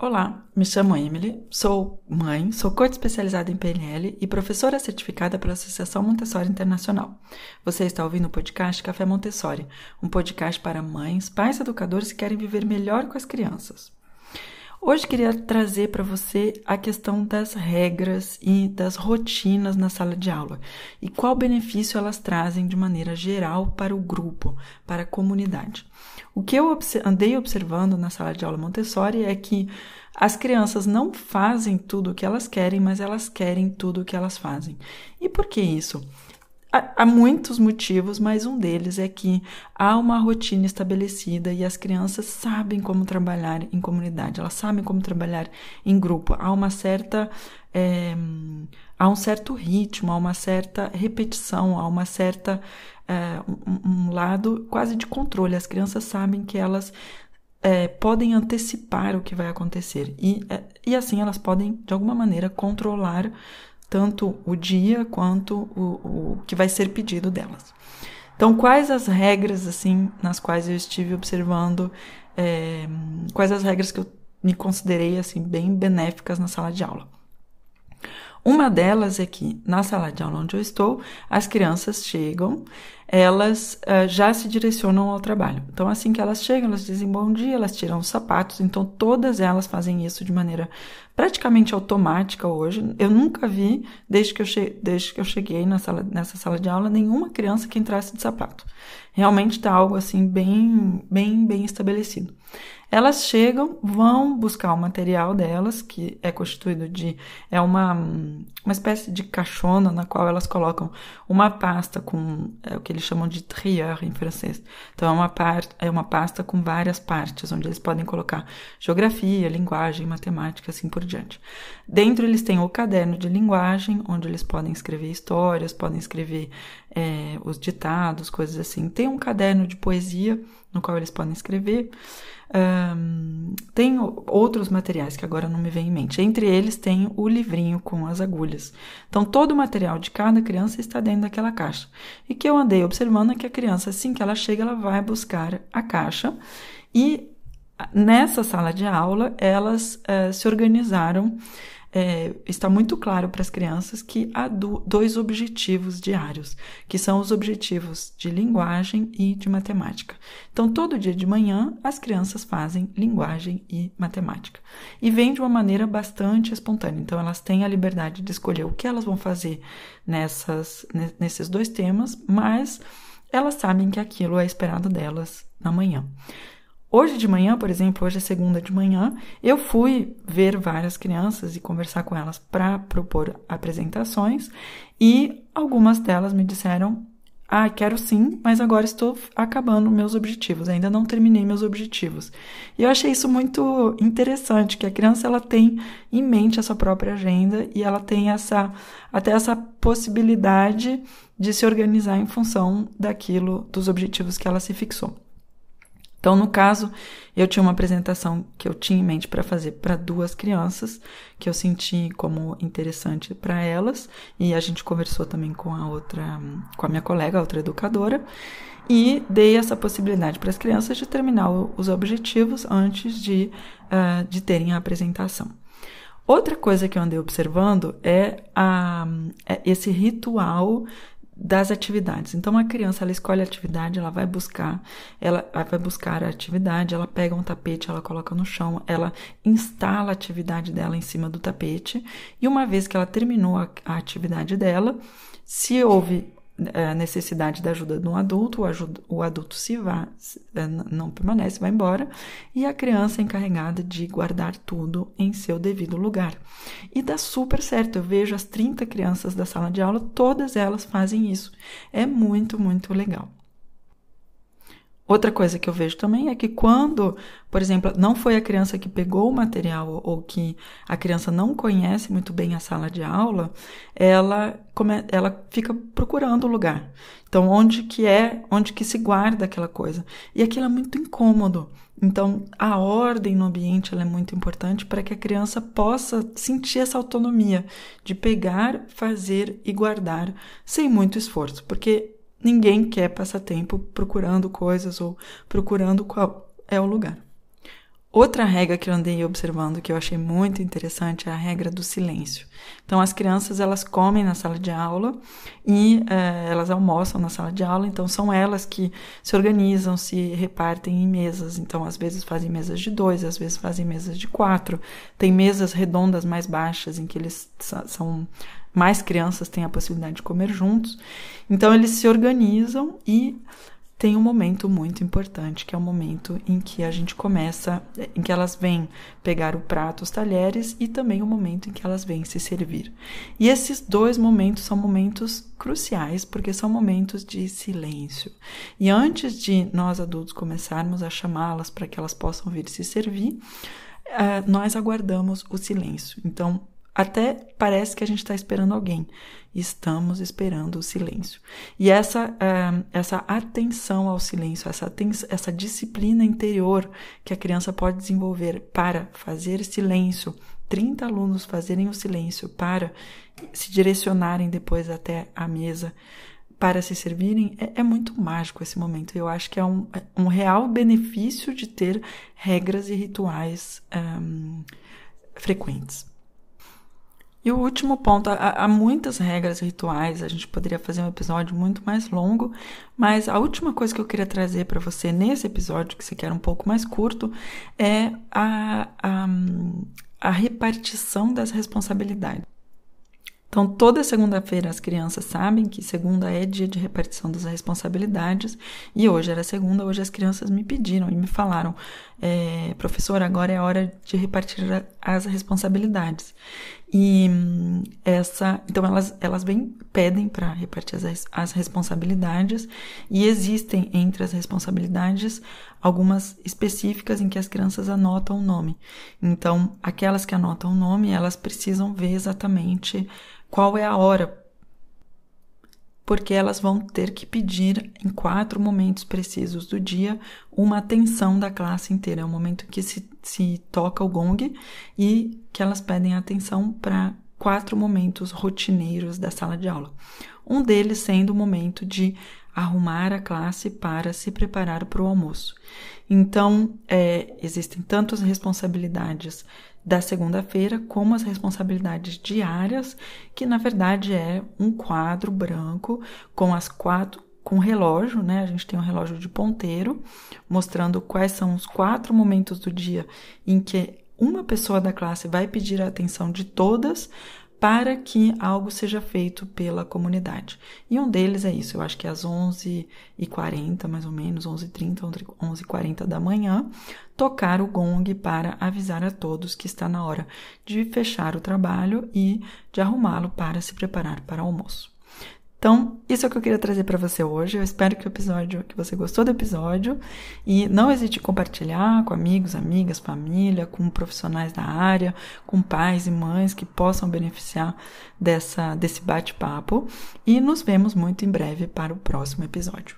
Olá, me chamo Emily, sou mãe, sou coach especializada em PNL e professora certificada pela Associação Montessori Internacional. Você está ouvindo o podcast Café Montessori, um podcast para mães, pais educadores que querem viver melhor com as crianças. Hoje queria trazer para você a questão das regras e das rotinas na sala de aula e qual benefício elas trazem de maneira geral para o grupo, para a comunidade. O que eu andei observando na sala de aula Montessori é que as crianças não fazem tudo o que elas querem, mas elas querem tudo o que elas fazem. E por que isso? Há muitos motivos, mas um deles é que há uma rotina estabelecida e as crianças sabem como trabalhar em comunidade, elas sabem como trabalhar em grupo. Há uma certa. É, há um certo ritmo, há uma certa repetição, há uma certa. É, um, um, lado quase de controle. As crianças sabem que elas é, podem antecipar o que vai acontecer e, e assim elas podem, de alguma maneira, controlar tanto o dia quanto o, o que vai ser pedido delas. Então, quais as regras assim nas quais eu estive observando? É, quais as regras que eu me considerei assim bem benéficas na sala de aula? Uma delas é que na sala de aula onde eu estou, as crianças chegam, elas uh, já se direcionam ao trabalho. Então, assim que elas chegam, elas dizem bom dia, elas tiram os sapatos. Então, todas elas fazem isso de maneira praticamente automática hoje. Eu nunca vi, desde que eu, desde que eu cheguei na sala, nessa sala de aula, nenhuma criança que entrasse de sapato. Realmente está algo assim bem, bem, bem estabelecido. Elas chegam, vão buscar o material delas, que é constituído de é uma, uma espécie de caixona na qual elas colocam uma pasta com é o que eles chamam de trieur em francês. Então é uma parte é uma pasta com várias partes onde eles podem colocar geografia, linguagem, matemática, assim por diante. Dentro eles têm o caderno de linguagem, onde eles podem escrever histórias, podem escrever é, os ditados, coisas assim. Tem um caderno de poesia no qual eles podem escrever. Um, tem outros materiais que agora não me vem em mente. Entre eles tem o livrinho com as agulhas. Então, todo o material de cada criança está dentro daquela caixa. E que eu andei observando é que a criança, assim que ela chega, ela vai buscar a caixa. E nessa sala de aula, elas uh, se organizaram é, está muito claro para as crianças que há do, dois objetivos diários, que são os objetivos de linguagem e de matemática. Então, todo dia de manhã, as crianças fazem linguagem e matemática. E vem de uma maneira bastante espontânea. Então, elas têm a liberdade de escolher o que elas vão fazer nessas, nesses dois temas, mas elas sabem que aquilo é esperado delas na manhã. Hoje de manhã, por exemplo, hoje é segunda de manhã, eu fui ver várias crianças e conversar com elas para propor apresentações e algumas delas me disseram: "Ah, quero sim, mas agora estou acabando meus objetivos, ainda não terminei meus objetivos". E eu achei isso muito interessante, que a criança ela tem em mente a sua própria agenda e ela tem essa até essa possibilidade de se organizar em função daquilo dos objetivos que ela se fixou. Então, no caso, eu tinha uma apresentação que eu tinha em mente para fazer para duas crianças, que eu senti como interessante para elas, e a gente conversou também com a outra, com a minha colega, a outra educadora, e dei essa possibilidade para as crianças de terminar os objetivos antes de, uh, de terem a apresentação. Outra coisa que eu andei observando é, a, é esse ritual das atividades. Então a criança ela escolhe a atividade, ela vai buscar, ela vai buscar a atividade, ela pega um tapete, ela coloca no chão, ela instala a atividade dela em cima do tapete e uma vez que ela terminou a, a atividade dela, se houve a necessidade da ajuda de um adulto, o, ajuda, o adulto se vai, é, não permanece, vai embora, e a criança é encarregada de guardar tudo em seu devido lugar. E dá super certo, eu vejo as 30 crianças da sala de aula, todas elas fazem isso. É muito, muito legal. Outra coisa que eu vejo também é que quando, por exemplo, não foi a criança que pegou o material ou que a criança não conhece muito bem a sala de aula, ela, ela fica procurando o lugar. Então, onde que é, onde que se guarda aquela coisa. E aquilo é muito incômodo. Então, a ordem no ambiente é muito importante para que a criança possa sentir essa autonomia de pegar, fazer e guardar sem muito esforço, porque Ninguém quer passar tempo procurando coisas ou procurando qual é o lugar. Outra regra que eu andei observando que eu achei muito interessante é a regra do silêncio. Então, as crianças elas comem na sala de aula e é, elas almoçam na sala de aula, então são elas que se organizam, se repartem em mesas. Então, às vezes fazem mesas de dois, às vezes fazem mesas de quatro. Tem mesas redondas mais baixas em que eles são mais crianças têm a possibilidade de comer juntos. Então, eles se organizam e tem um momento muito importante, que é o momento em que a gente começa, em que elas vêm pegar o prato, os talheres e também o momento em que elas vêm se servir. E esses dois momentos são momentos cruciais, porque são momentos de silêncio. E antes de nós adultos começarmos a chamá-las para que elas possam vir se servir, eh, nós aguardamos o silêncio. Então, até parece que a gente está esperando alguém. Estamos esperando o silêncio. E essa, uh, essa atenção ao silêncio, essa, essa disciplina interior que a criança pode desenvolver para fazer silêncio, 30 alunos fazerem o silêncio para se direcionarem depois até a mesa para se servirem, é, é, muito mágico esse momento. Eu acho que é um, é um real benefício de ter regras e rituais um, frequentes. E o último ponto, há, há, muitas regras rituais, a gente poderia fazer um episódio muito mais longo, mas a última coisa que eu queria trazer para você nesse episódio, que você quer um pouco mais curto, é a, a, a repartição das responsabilidades. Então, toda segunda-feira as crianças sabem que segunda é dia de repartição das responsabilidades e hoje era segunda, hoje as crianças me pediram e me falaram, é, professor, agora é hora de repartir as responsabilidades. E essa, então elas, elas vêm, pedem para repartir as, as responsabilidades e existem entre as responsabilidades algumas específicas em que as crianças anotam o nome. Então, aquelas que anotam o nome, elas precisam ver exatamente qual é a hora, porque elas vão ter que pedir em quatro momentos precisos do dia uma atenção da classe inteira. É o momento que se, se toca o gong e que elas pedem atenção para quatro momentos rotineiros da sala de aula. Um deles sendo o momento de arrumar a classe para se preparar para o almoço. Então, é, existem tanto as responsabilidades da segunda-feira, como as responsabilidades diárias, que na verdade é um quadro branco com as quatro com relógio, né? A gente tem um relógio de ponteiro mostrando quais são os quatro momentos do dia em que uma pessoa da classe vai pedir a atenção de todas para que algo seja feito pela comunidade. E um deles é isso, eu acho que é às 11h40, mais ou menos, 11h30, 11h40 da manhã, tocar o gong para avisar a todos que está na hora de fechar o trabalho e de arrumá-lo para se preparar para o almoço. Então, isso é o que eu queria trazer para você hoje. Eu espero que o episódio, que você gostou do episódio e não hesite em compartilhar com amigos, amigas, família, com profissionais da área, com pais e mães que possam beneficiar dessa desse bate-papo e nos vemos muito em breve para o próximo episódio.